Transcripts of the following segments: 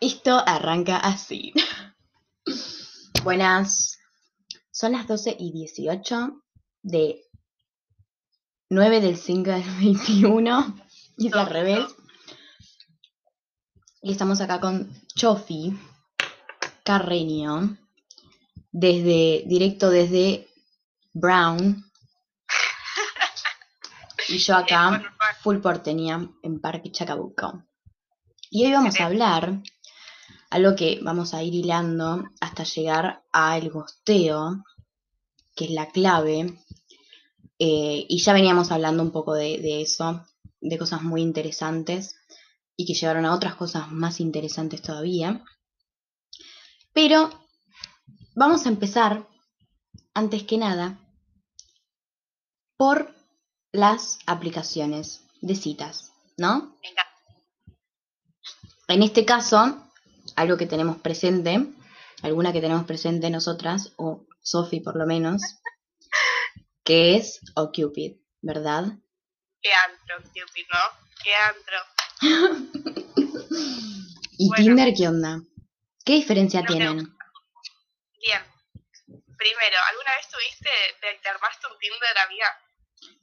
Esto arranca así. Buenas. Son las 12 y 18 de 9 del 5 del 21. Y es al revés. Y estamos acá con Chofi Carreño. Desde, directo desde Brown. Y yo acá, full porteña, en Parque Chacabuco. Y hoy vamos a hablar algo que vamos a ir hilando hasta llegar al gosteo, que es la clave. Eh, y ya veníamos hablando un poco de, de eso, de cosas muy interesantes y que llevaron a otras cosas más interesantes todavía. Pero vamos a empezar, antes que nada, por las aplicaciones de citas, ¿no? Venga. En este caso, algo que tenemos presente, alguna que tenemos presente nosotras, o Sophie por lo menos, que es OkCupid, ¿verdad? Qué antro, Cupid, ¿no? Qué antro. ¿Y Bueno. Tinder qué onda? ¿Qué diferencia No tienen? Bien. Primero, ¿alguna vez tuviste, te, te armaste un Tinder, amiga?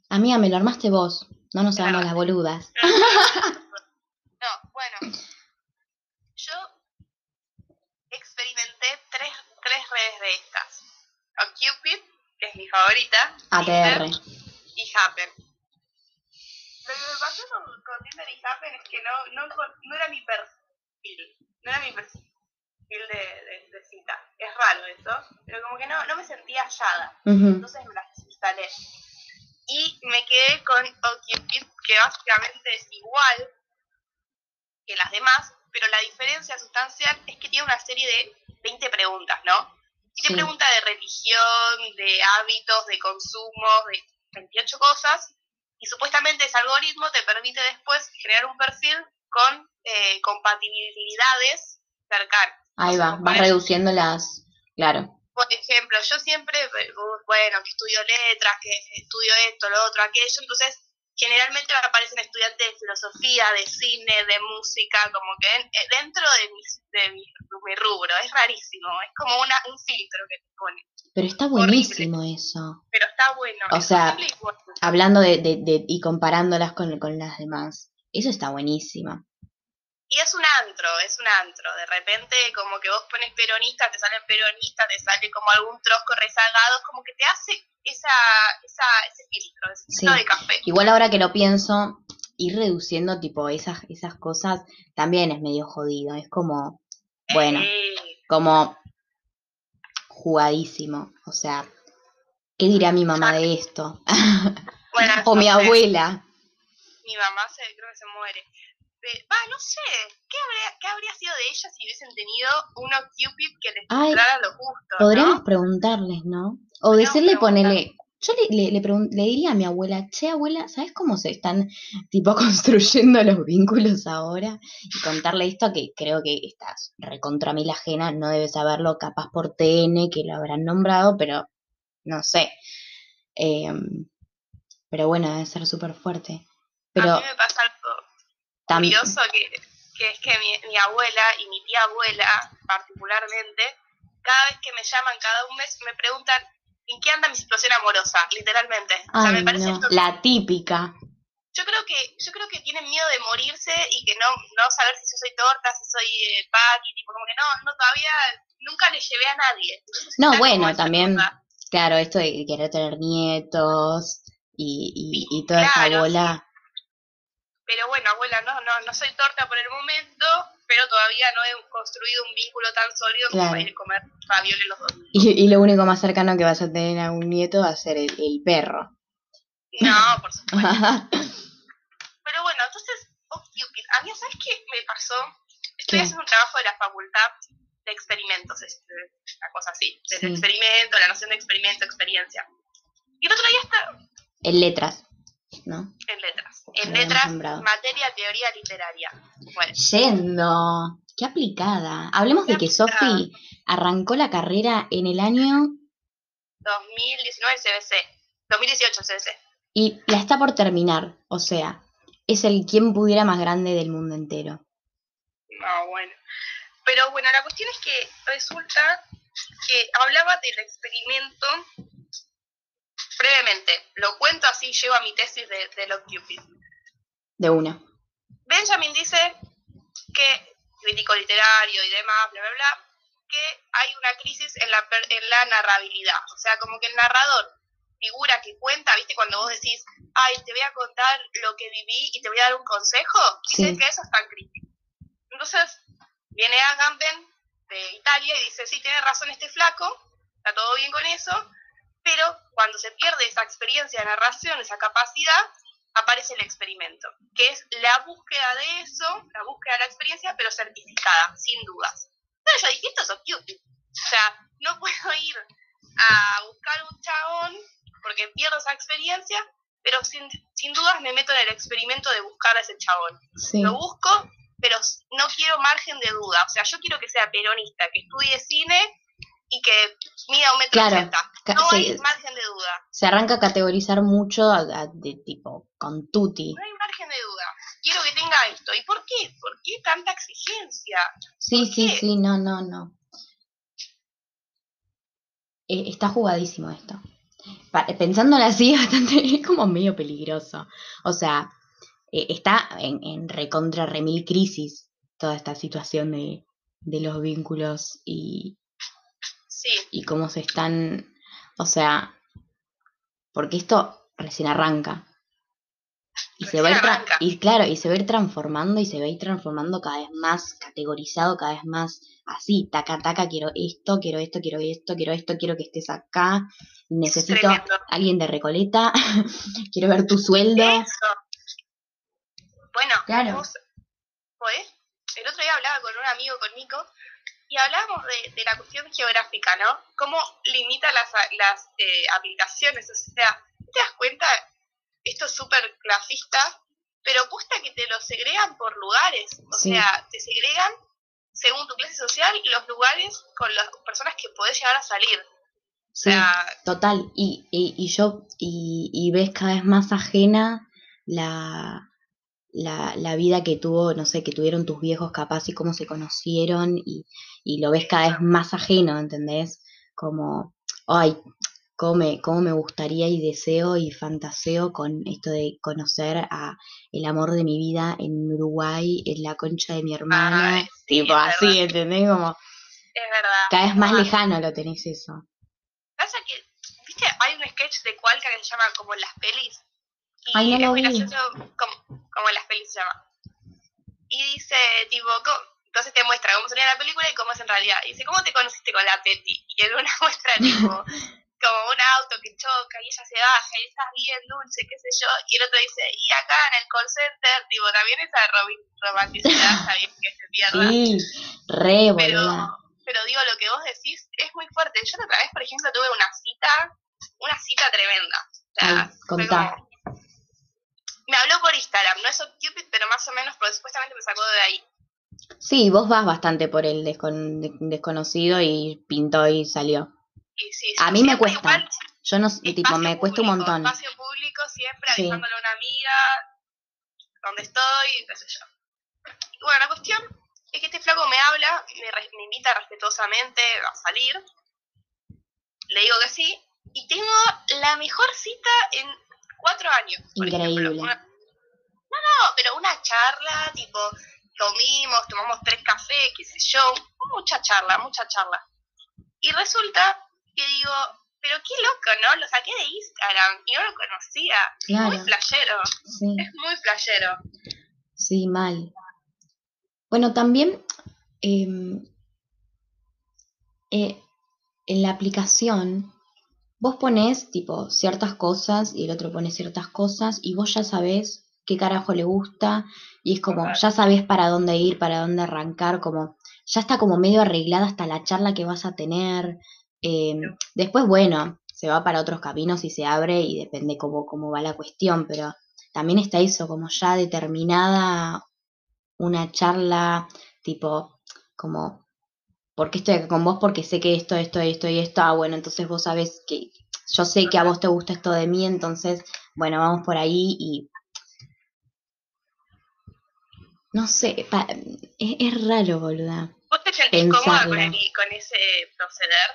Amiga, me lo armaste vos, no nos hagamos Claro. las boludas. No, bueno. Yo experimenté tres, redes de estas. OkCupid, que es mi favorita. ATR. Tinder y Happen. Lo que me pasó con, con Tinder y Happen es que no, no, era mi perfil. No era mi perfil de, de, de cita. Es raro eso. Pero como que no, no me sentía hallada. Entonces me las instalé. Y me quedé con OkCupid, que básicamente es igual que las demás, pero la diferencia sustancial es que tiene una serie de 20 preguntas, ¿no? Y te Sí. pregunta de religión, de hábitos, de consumo, de 28 cosas, y supuestamente ese algoritmo te permite después generar un perfil con eh, compatibilidades cercanas. Ahí va, vas reduciendo las... Claro. por ejemplo, yo siempre, eh, bueno, que estudio letras, que estudio esto, lo otro, aquello, entonces generalmente me aparecen estudiantes de filosofía, de cine, de música, como que eh, dentro de, mis- de, mi, de mi rubro, es rarísimo, es como una, un filtro que te pone, Pero está Horrible. buenísimo eso. pero está bueno. O es sea, bueno. Hablando de, de- de- y comparándolas con, con las demás. Eso está buenísimo. Y es un antro, es un antro. De repente, como que vos pones peronista, te salen peronistas, te sale como algún trosco rezagado, como que te hace esa, esa, ese filtro, ese Sí. de café. Igual ahora que lo pienso, ir reduciendo tipo esas, esas cosas también es medio jodido. Es como, bueno, Eh, como jugadísimo. O sea, ¿qué dirá mi mamá de esto? bueno, o mi abuela. mi mamá se, creo que se muere. Va, no sé, ¿qué habría, ¿qué habría sido de ella si hubiesen tenido uno Cupid que les Ay, los gustos? Podríamos ¿no? preguntarles, ¿no? O Podríamos decirle, ponele. Yo le, le, le, le diría a mi abuela, che, abuela, ¿sabes cómo se están, tipo, construyendo los vínculos ahora? Y contarle esto que creo que estás recontra mil ajena, no debe saberlo, capaz por TN, que lo habrán nombrado, pero no sé. Em, pero bueno, debe ser súper fuerte. Pero A mí me pasa algo tam- curioso que, que es que mi, mi abuela y mi tía abuela, particularmente, cada vez que me llaman cada un mes, me preguntan en qué anda mi situación amorosa, literalmente. o sea, me parece no, la típica. Yo creo que yo creo que tienen miedo de morirse y que no no saber si yo soy torta, si soy eh, Paqui, tipo como que no, no todavía nunca le llevé a nadie. No, bueno, esa también cosa. Claro, esto de querer tener nietos y, y, y toda esa Claro, bola. Pero bueno, abuela, no, no, no soy torta por el momento, pero todavía no he construido un vínculo tan sólido como Claro. para ir a comer ravioles los dos. Y, y lo único más cercano que vas a tener a un nieto va a ser el, el perro. No, por supuesto. Pero bueno, entonces, OkCupid, a mí, ¿sabes qué me pasó? Estoy ¿Qué? haciendo un trabajo de la facultad de experimentos, es eh, una cosa así, del Sí. experimento, la noción de experimento, experiencia. Y el otro día está en letras, ¿no? en letras. En letras, materia, teoría literaria. Bueno, Yendo. Qué aplicada. Hablemos Qué de que. Sofi arrancó la carrera en el año 2019 CBC, 2018 CBC. y la está por terminar. O sea, es el quien pudiera más grande del mundo entero. No, bueno. Pero bueno, la cuestión es que resulta que hablaba del experimento brevemente. Lo cuento así, llego a mi tesis de, de los Cupid. De una. Benjamin dice que, crítico literario y demás, bla, bla, bla, que hay una crisis en la, en la narrabilidad. O sea, como que el narrador, figura que cuenta, ¿viste? Cuando vos decís, ay, te voy a contar lo que viví y te voy a dar un consejo, dice que eso es tan crítico. Entonces, viene Agamben de Italia y dice, sí, tiene razón este flaco, está todo bien con eso, pero cuando se pierde esa experiencia de narración, esa capacidad, aparece el experimento, que es la búsqueda de eso, la búsqueda de la experiencia, pero certificada, sin dudas. Entonces yo dije, esto es cute. O sea, no puedo ir a buscar un chabón porque pierdo esa experiencia, pero sin, sin dudas me meto en el experimento de buscar a ese chabón. Lo busco, pero no quiero margen de duda. O sea, yo quiero que sea peronista, que estudie cine y que mida un metro claro, No hay margen de duda. Se arranca a categorizar mucho de tipo con tutti. No hay margen de duda. Quiero que tenga esto. ¿Y por qué? ¿Por qué tanta exigencia? Sí, sí, sí, no, no, no. Eh, está jugadísimo esto. Pensándolo así, bastante, es como medio peligroso. O sea, eh, está en, en recontra remil crisis toda esta situación de, de los vínculos y, y cómo se están, o sea, porque esto recién arranca. Y se va a y claro, y se va a ir transformando y se va a ir transformando cada vez más categorizado, cada vez más así, taca taca, quiero esto, quiero esto, quiero esto, quiero esto, quiero que estés acá, necesito alguien de Recoleta, quiero ver tu sueldo. Bueno, claro. el otro día hablaba con un amigo, con Nico, y hablamos de, la cuestión geográfica, ¿no? Cómo limita las, las eh, aplicaciones, o sea, ¿te das cuenta? Esto es súper clasista, pero cuesta que te lo segregan por lugares, o sea, te segregan según tu clase social y los lugares con las personas que podés llegar a salir. Sí, total, y, y, y yo, y, y ves cada vez más ajena la, la, la, vida que tuvo, no sé, que tuvieron tus viejos capaz y cómo se conocieron y, y lo ves cada vez más ajeno, ¿entendés? Como, ay, cómo me, cómo me gustaría y deseo y fantaseo con esto de conocer a el amor de mi vida en Uruguay, en la concha de mi hermana, tipo así, ¿entendés? Como, es verdad. Cada vez más lejano lo tenés eso. Pasa que, viste, hay un sketch de Cualca que se llama como las pelis. Y es muy gracioso como, como las pelis se llama. Y dice, tipo, entonces te muestra cómo sería la película y cómo es en realidad. Y dice, ¿cómo te conociste con la Petty? Y en una muestra, tipo, como un auto que choca y ella se baja y estás bien dulce, qué sé yo. Y el otro dice, y acá en el call center, tipo, también esa romanticidad está bien que se pierda. Sí, re, pero, pero digo, lo que vos decís es muy fuerte. Yo la otra vez, por ejemplo, tuve una cita, una cita tremenda. O sea, me habló por Instagram, no es Cupid, pero más o menos, porque supuestamente me sacó de ahí. Sí, vos vas bastante por el desconocido y pintó y salió. a mí me cuesta. Yo no, tipo, me cuesta un montón. Espacio público, siempre avisándole a una amiga dónde estoy, qué sé yo. bueno, la cuestión es que este flaco me habla, me, invita respetuosamente a salir. Le digo que sí. Y tengo la mejor cita en cuatro años. Increíble. no, no, pero una charla, tipo, comimos, tomamos tres cafés, qué sé yo, mucha charla, mucha charla. Y resulta que digo, pero qué loco, ¿no? Lo saqué de Instagram y no lo conocía. Es muy flashero. Es muy flashero. Sí, mal. Bueno, también em, eh, en la aplicación vos pones tipo ciertas cosas y el otro pone ciertas cosas y vos ya sabés qué carajo le gusta y es como, ya sabes para dónde ir, para dónde arrancar, como, ya está como medio arreglada hasta la charla que vas a tener. Em, después, bueno, se va para otros caminos y se abre y depende cómo, cómo va la cuestión, pero también está eso, como ya determinada una charla tipo, como, ¿por qué estoy acá con vos? Porque sé que esto, esto, esto y esto, ah, bueno, entonces vos sabes que yo sé que a vos te gusta esto de mí, entonces, bueno, vamos por ahí y no sé, es, raro, boluda. ¿Vos te sentís cómoda con, con ese proceder?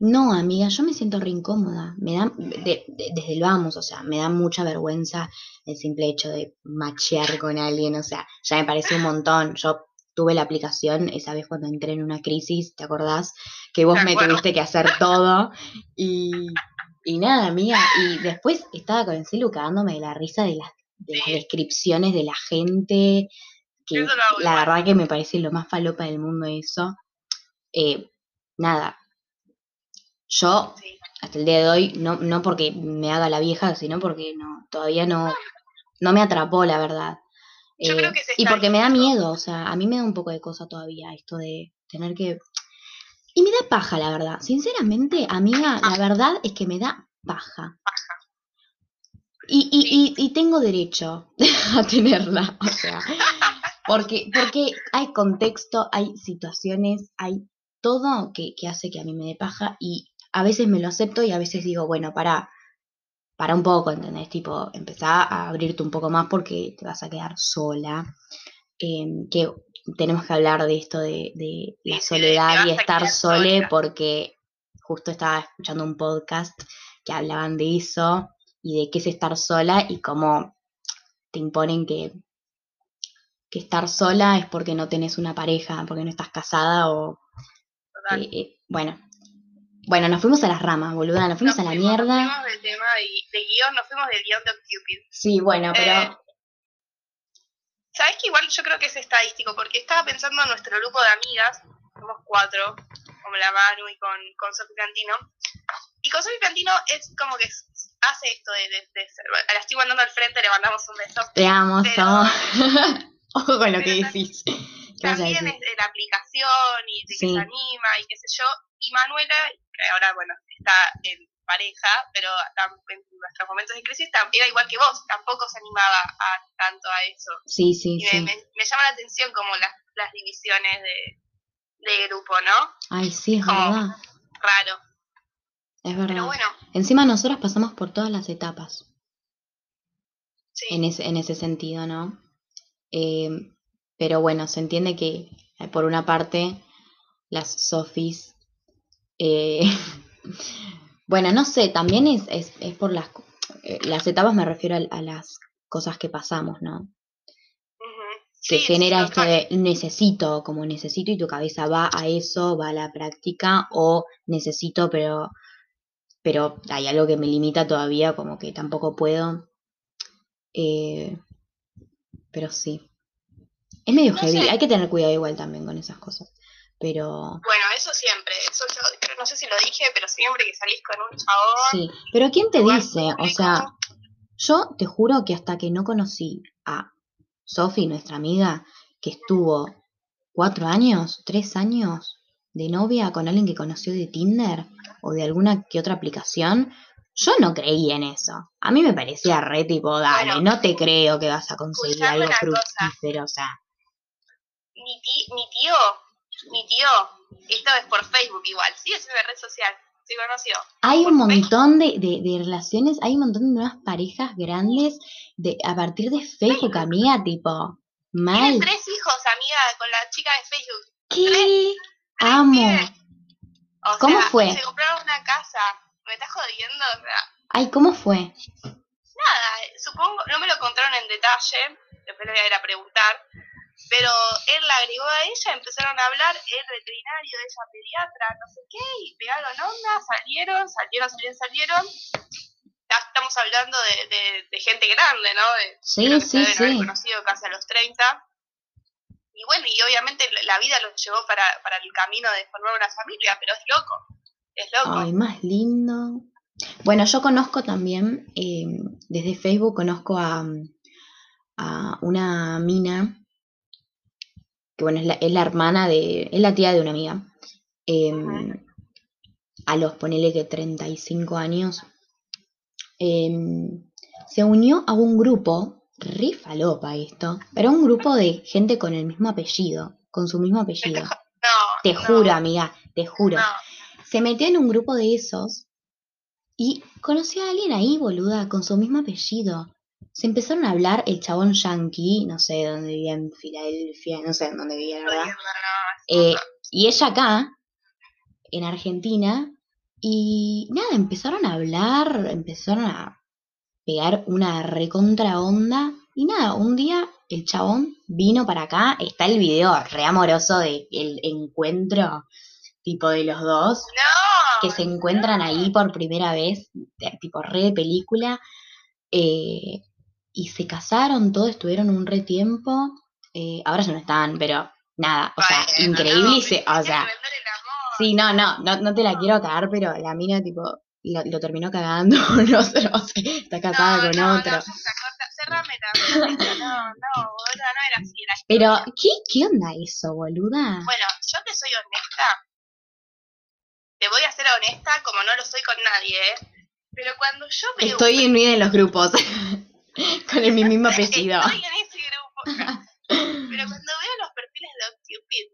No, amiga, yo me siento re incómoda. Me da, desde el vamos, o sea, me da mucha vergüenza el simple hecho de machear con alguien, o sea, ya me parece un montón. Yo tuve la aplicación esa vez cuando entré en una crisis, ¿te acordás? Que vos me tuviste que hacer todo y, y nada, amiga. Y después estaba con el celu cagándome de la risa de las, de las descripciones de la gente, que la verdad que me parece lo más falopa del mundo eso. Eh, nada, yo, hasta el día de hoy, no, no porque me haga la vieja, sino porque no, todavía no, no me atrapó, la verdad. Yo creo eh, y porque me da miedo, o sea, a mí me da un poco de cosa todavía esto de tener que... Y me da paja, la verdad. Sinceramente, amiga, la verdad es que me da paja. Y, y, y, y tengo derecho a tenerla, o sea, porque, porque hay contexto, hay situaciones, hay todo que, que hace que a mí me dé paja y a veces me lo acepto y a veces digo, bueno, para, para un poco, ¿entendés? Tipo, empezá a abrirte un poco más porque te vas a quedar sola. Em, que tenemos que hablar de esto de, la soledad y estar sola porque justo estaba escuchando un podcast que hablaban de eso y de qué es estar sola y cómo te imponen que, que estar sola es porque no tenés una pareja, porque no estás casada o... Eh, eh, bueno, bueno, nos fuimos a las ramas, boluda, nos fuimos a la mierda. Nos fuimos del tema de, guion, nos fuimos del guion de Cupid. Sí, bueno, pero... Eh, ¿Sabes que igual yo creo que es estadístico? Porque estaba pensando en nuestro grupo de amigas, somos cuatro, como la Manu y con, con Sofi Cantino. Y con Sofi Cantino es como que hace esto de, de, ser, la estoy mandando al frente, le mandamos un beso. Te amo, pero, Ojo con lo que decís. También es de la aplicación y de que se anima y qué sé yo. Y Manuela, que ahora, bueno, está en pareja, pero en nuestros momentos de crisis era igual que vos, tampoco se animaba a, tanto a eso. Sí, sí, y me, Me, llama la atención como las, las divisiones de, de grupo, ¿no? Ay, sí, es verdad. Raro. Es verdad. Pero bueno. Encima nosotros pasamos por todas las etapas. Sí. En ese, en ese sentido, ¿no? Eh, pero bueno, se entiende que eh, por una parte las Sofis eh, bueno, no sé, también es, es, es por las, eh, las etapas, me refiero a, las cosas que pasamos, ¿no? Que genera esto de necesito, como necesito y tu cabeza va a eso, va a la práctica, o necesito, pero, pero hay algo que me limita todavía, como que tampoco puedo. Eh, pero sí. Es medio heavy, hay que tener cuidado igual también con esas cosas pero... Bueno, eso siempre, eso yo no sé si lo dije, pero siempre que salís con un chabón... Sí, pero ¿quién te dice? O sea, yo te juro que hasta que no conocí a Sofi, nuestra amiga, que estuvo cuatro años, tres años de novia con alguien que conoció de Tinder o de alguna que otra aplicación, yo no creía en eso. A mí me parecía re tipo, dale, no te creo que vas a conseguir algo fructífero, o sea. Mi, mi tío mi tío, esto es por Facebook igual, sí es una red social, se conoció. Hay un montón de, de, relaciones, hay un montón de nuevas parejas grandes de a partir de Facebook, amiga, tipo, mal. Tienen tres hijos, amiga, con la chica de Facebook. ¿Qué? Amo. ¿Cómo fue? Se compraron una casa. ¿Me estás jodiendo? O sea, Ay, ¿cómo fue? Nada, supongo, no me lo contaron en detalle, después le voy a ir a preguntar, pero él la agregó a ella, empezaron a hablar, el veterinario, ella pediatra, no sé qué, y pegaron onda, salieron, salieron, salieron, salieron. Ya estamos hablando de, de, gente grande, ¿no? De, sí, que sí, se sí. conocido casi a los 30. Y bueno, y obviamente la vida los llevó para, para el camino de formar una familia, pero es loco, es loco. Ay, más lindo. Bueno, yo conozco también, eh, desde Facebook conozco a, a una mina que bueno, es la, es la, hermana de, es la tía de una amiga. Em, a los, ponele que 35 años, em, se unió a un grupo, re falopa esto, pero un grupo de gente con el mismo apellido, con su mismo apellido. te juro, amiga, te juro. Se metió en un grupo de esos y conoció a alguien ahí, boluda, con su mismo apellido se empezaron a hablar el chabón yankee, no sé dónde vivía en Filadelfia, no sé dónde vivía, la verdad. Eh, Y ella acá, en Argentina, y nada, empezaron a hablar, empezaron a pegar una recontra onda. Y nada, un día el chabón vino para acá, está el video re amoroso de el encuentro tipo de los dos, No. que se encuentran ahí por primera vez, tipo re de película, eh, y se casaron, todos estuvieron un re tiempo, eh, ahora ya no están, pero nada, o sea, Bueno, increíble, no, y se, o sea, sí, no, no, no, no te la quiero cagar, pero la mina tipo lo, lo terminó cagando, no sé, no sé, está casada no, con otro. No, No, no, boluda, no era así. Era Pero. ¿qué, ¿qué onda eso, boluda? Bueno, yo te soy honesta. Te voy a ser honesta como no lo soy con nadie, ¿eh? Pero cuando yo veo... Estoy en en los grupos, con el mi mismo apellido. Estoy en ese grupo. Pero cuando veo los perfiles de OkCupid,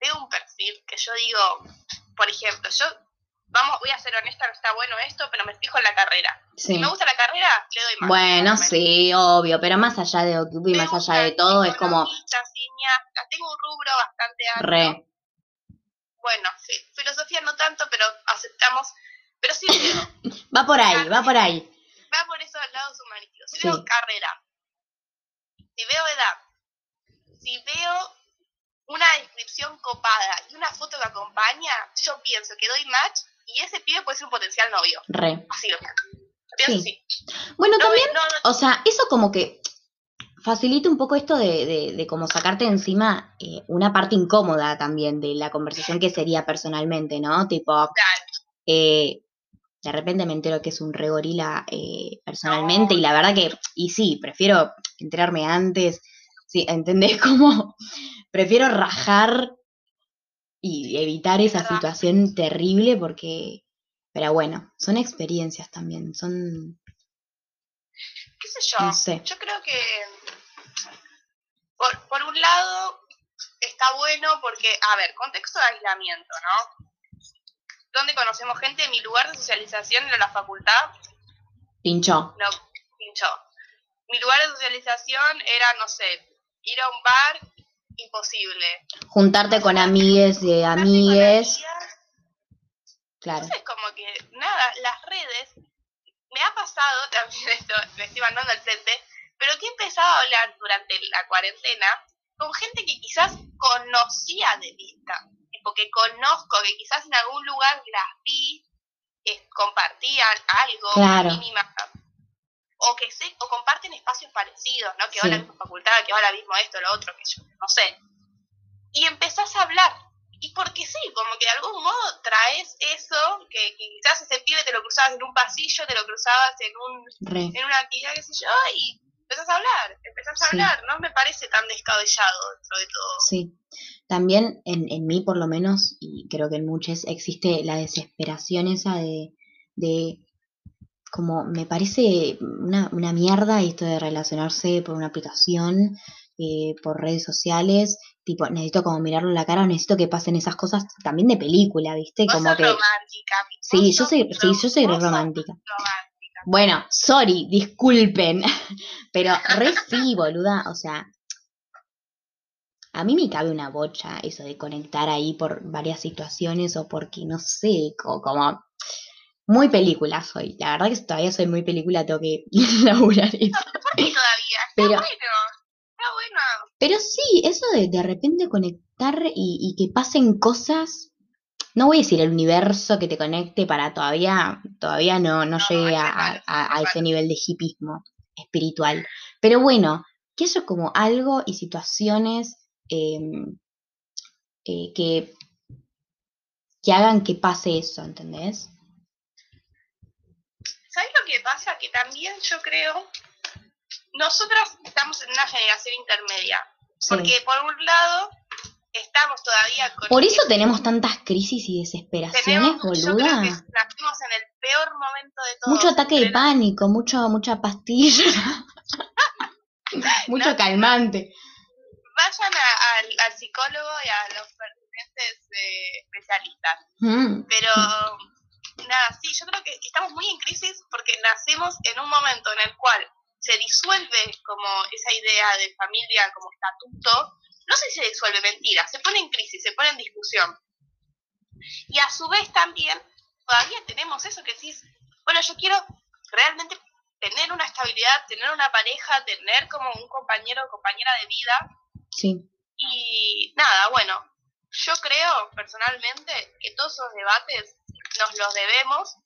veo un perfil que yo digo, por ejemplo, yo, vamos, voy a ser honesta, no está bueno esto, pero me fijo en la carrera. Sí. Si me gusta la carrera, le doy más. Bueno, sí, obvio, pero más allá de Occupy, más gusta allá de todo, es como cineasta, tengo un rubro bastante alto. re. Bueno, sí, filosofía no tanto, pero aceptamos. Pero sí Va por ahí, va por ahí. Va por esos lados humanísticos. Si Sí. veo carrera, si veo edad, si veo una descripción copada y una foto que acompaña, yo pienso que doy match y ese pibe puede ser un potencial novio. Re. Así lo pienso. Sí. así. Bueno, No, también, no, no, o sea, eso como que facilita un poco esto de, de, de como sacarte encima eh, una parte incómoda también de la conversación que sería personalmente, ¿no? Tipo, eh, de repente me entero que es un re gorila eh, personalmente y la verdad que, y sí, prefiero enterarme antes, sí, ¿entendés? Como, prefiero rajar y evitar esa situación terrible porque, pero bueno, son experiencias también, son, qué sé yo. no sé, Yo creo que por, por un lado está bueno porque, a ver, contexto de aislamiento, ¿no? Donde conocemos gente, mi lugar de socialización era la facultad, pinchó, no pinchó. Mi lugar de socialización era, no sé, ir a un bar, imposible. juntarte con amigues de amigues, claro, Entonces, como que, nada, las redes, me ha pasado, también esto, me estoy mandando al frente, pero que he empezado a hablar durante la cuarentena con gente que quizás conocía de vista, tipo que conozco, que quizás en algún lugar las vi, eh, compartían algo, Claro. mínima, o que sé, o comparten espacios parecidos, ¿no? Que va a la Sí. misma facultad, que va la misma esto, lo otro, que yo, no sé. Y empezás a hablar. Y porque sí, como que de algún modo traes eso, que, que quizás ese pibe te lo cruzabas en un pasillo, te lo cruzabas en un re. en una actividad, qué sé yo, y empezás a hablar, empezás a Sí. hablar, no me parece tan descabellado dentro de todo. Sí, también en, en mí por lo menos, y creo que en muchos, existe la desesperación esa de, de como me parece una, una mierda esto de relacionarse por una aplicación, eh, por redes sociales, tipo, necesito como mirarlo en la cara, o necesito que pasen esas cosas también de película, ¿viste? Vos Como sos que... romántica, Sí, yo soy, sí, yo soy romántica. romántica. Bueno, sorry, disculpen, pero re sí, boluda, o sea, a mí me cabe una bocha eso de conectar ahí por varias situaciones o porque, no sé, co- como, muy película soy. La verdad que todavía soy muy película, tengo que laburar eso. ¿Por qué todavía? Está Pero- bueno, está bueno. Pero sí, eso de de repente conectar y, y que pasen cosas, no voy a decir el universo que te conecte para todavía, todavía no, no No, llegue a, ese nivel de hipismo espiritual. Pero bueno, que eso como algo y situaciones em, eh, que, que hagan que pase eso, ¿entendés? ¿Sabes lo que pasa? Que también yo creo, nosotras estamos en una generación intermedia, Sí. porque por un lado estamos todavía con... Por eso tenemos tantas crisis y desesperaciones, tenemos, boluda. nacimos en el peor momento de todo. Mucho ataque de pánico, mucho, mucha pastilla, mucho No, calmante. Vayan a- al, al psicólogo y a los pertinentes eh, especialistas. Mm, Pero nada, sí, yo creo que estamos muy en crisis porque nacemos en un momento en el cual se disuelve como esa idea de familia como estatuto, no sé si se disuelve, mentira, se pone en crisis, se pone en discusión. Y a su vez también, todavía tenemos eso que decís, bueno, yo quiero realmente tener una estabilidad, tener una pareja, tener como un compañero o compañera de vida. Sí. Y nada, bueno, yo creo personalmente que todos esos debates nos los debemos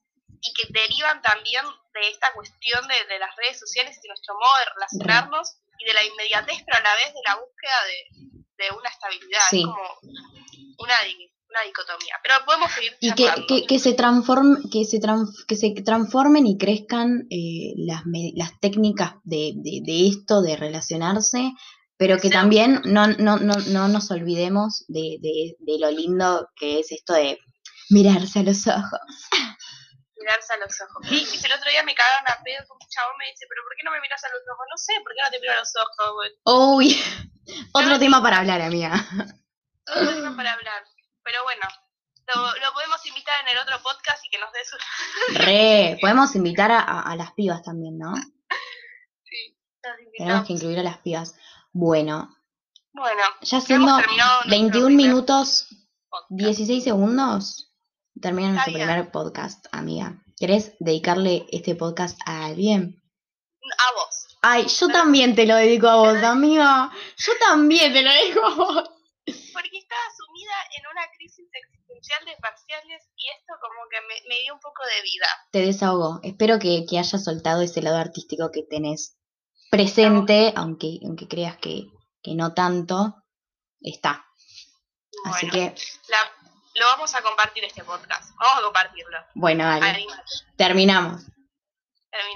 y que derivan también de esta cuestión de, de las redes sociales y de nuestro modo de relacionarnos y de la inmediatez, pero a la vez de la búsqueda de, de una estabilidad. Sí. Es como una, una dicotomía. Pero podemos seguir Y que, charlando. que, que se transform, que se que se transformen y crezcan eh, las, me- las técnicas de, de, de esto, de relacionarse, pero que también no, no, no, no nos olvidemos de, de, de lo lindo que es esto de mirarse a los ojos. Mirarse a los ojos. Y, y el otro día me cagaron a pedo con un chabón me dice, pero ¿por qué no me miras a los ojos? No sé, ¿por qué no te miro a los ojos, güey? Uy, otro tema para hablar, amiga. Todo eso para hablar. Pero bueno, lo, lo podemos invitar en el otro podcast y que nos dé su... Re, podemos invitar a, a- a las pibas también, ¿no? Sí, nos Tenemos que incluir a las pibas. Bueno, Bueno, ya siendo terminado nuestro 21 primer minutos, podcast. 16 segundos, termina nuestro bien. primer podcast, amiga. ¿Querés dedicarle este podcast a alguien? A vos. Ay, yo también te lo dedico a vos, amiga. Yo también te lo dedico a vos. Porque estaba sumida en una crisis existencial de parciales y esto como que me, me dio un poco de vida. Te desahogo. Espero que, que hayas soltado ese lado artístico que tenés presente, aunque, aunque creas que, que no tanto, está. Así Bueno, que, la- lo vamos a compartir este podcast. Vamos a compartirlo. bueno, dale. Terminamos. Termina.